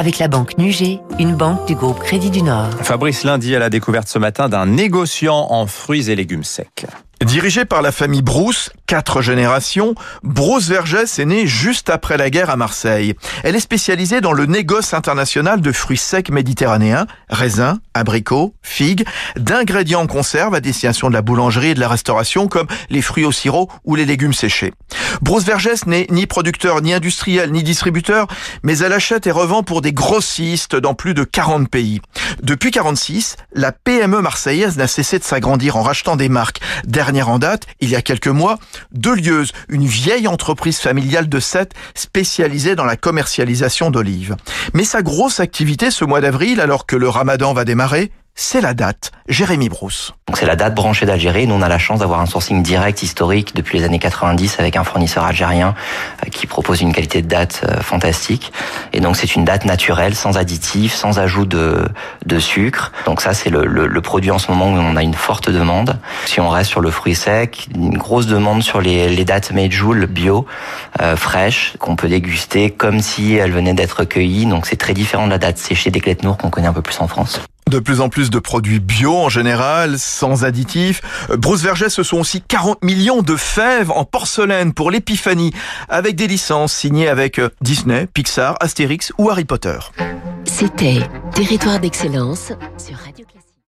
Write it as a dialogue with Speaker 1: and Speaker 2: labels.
Speaker 1: avec la banque Nugé, une banque du groupe Crédit du Nord.
Speaker 2: Fabrice Lundi à la découverte ce matin d'un négociant en fruits et légumes secs.
Speaker 3: Dirigé par la famille Brousse, quatre générations, Brousse Vergès est née juste après la guerre à Marseille. Elle est spécialisée dans le négoce international de fruits secs méditerranéens, raisins, abricots, figues, d'ingrédients en conserve à destination de la boulangerie et de la restauration comme les fruits au sirop ou les légumes séchés. Brousse Vergès n'est ni producteur, ni industriel, ni distributeur, mais elle achète et revend pour des grossistes dans plus de 40 pays. Depuis 46, la PME marseillaise n'a cessé de s'agrandir en rachetant des marques. Dernière en date, il y a quelques mois, Delieuse, une vieille entreprise familiale de Sète spécialisée dans la commercialisation d'olives. Mais sa grosse activité ce mois d'avril, alors que le ramadan va démarrer, c'est la date. Jérémy Brousse.
Speaker 4: C'est la date branchée d'Algérie. Nous on a la chance d'avoir un sourcing direct historique depuis les années 90 avec un fournisseur algérien euh, qui propose une qualité de date euh, fantastique. Et donc c'est une date naturelle, sans additifs, sans ajout de, de sucre. Donc ça c'est le, le, le, produit en ce moment où on a une forte demande. Si on reste sur le fruit sec, une grosse demande sur les, les dates Medjool bio, euh, fraîches, qu'on peut déguster comme si elles venaient d'être cueillies. Donc c'est très différent de la date séchée des Clétenours qu'on connaît un peu plus en France.
Speaker 3: De plus en plus de produits bio en général, sans additifs. Bruce Vergès, ce sont aussi 40 millions de fèves en porcelaine pour l'épiphanie, avec des licences signées avec Disney, Pixar, Astérix ou Harry Potter.
Speaker 5: C'était Territoire d'excellence sur Radio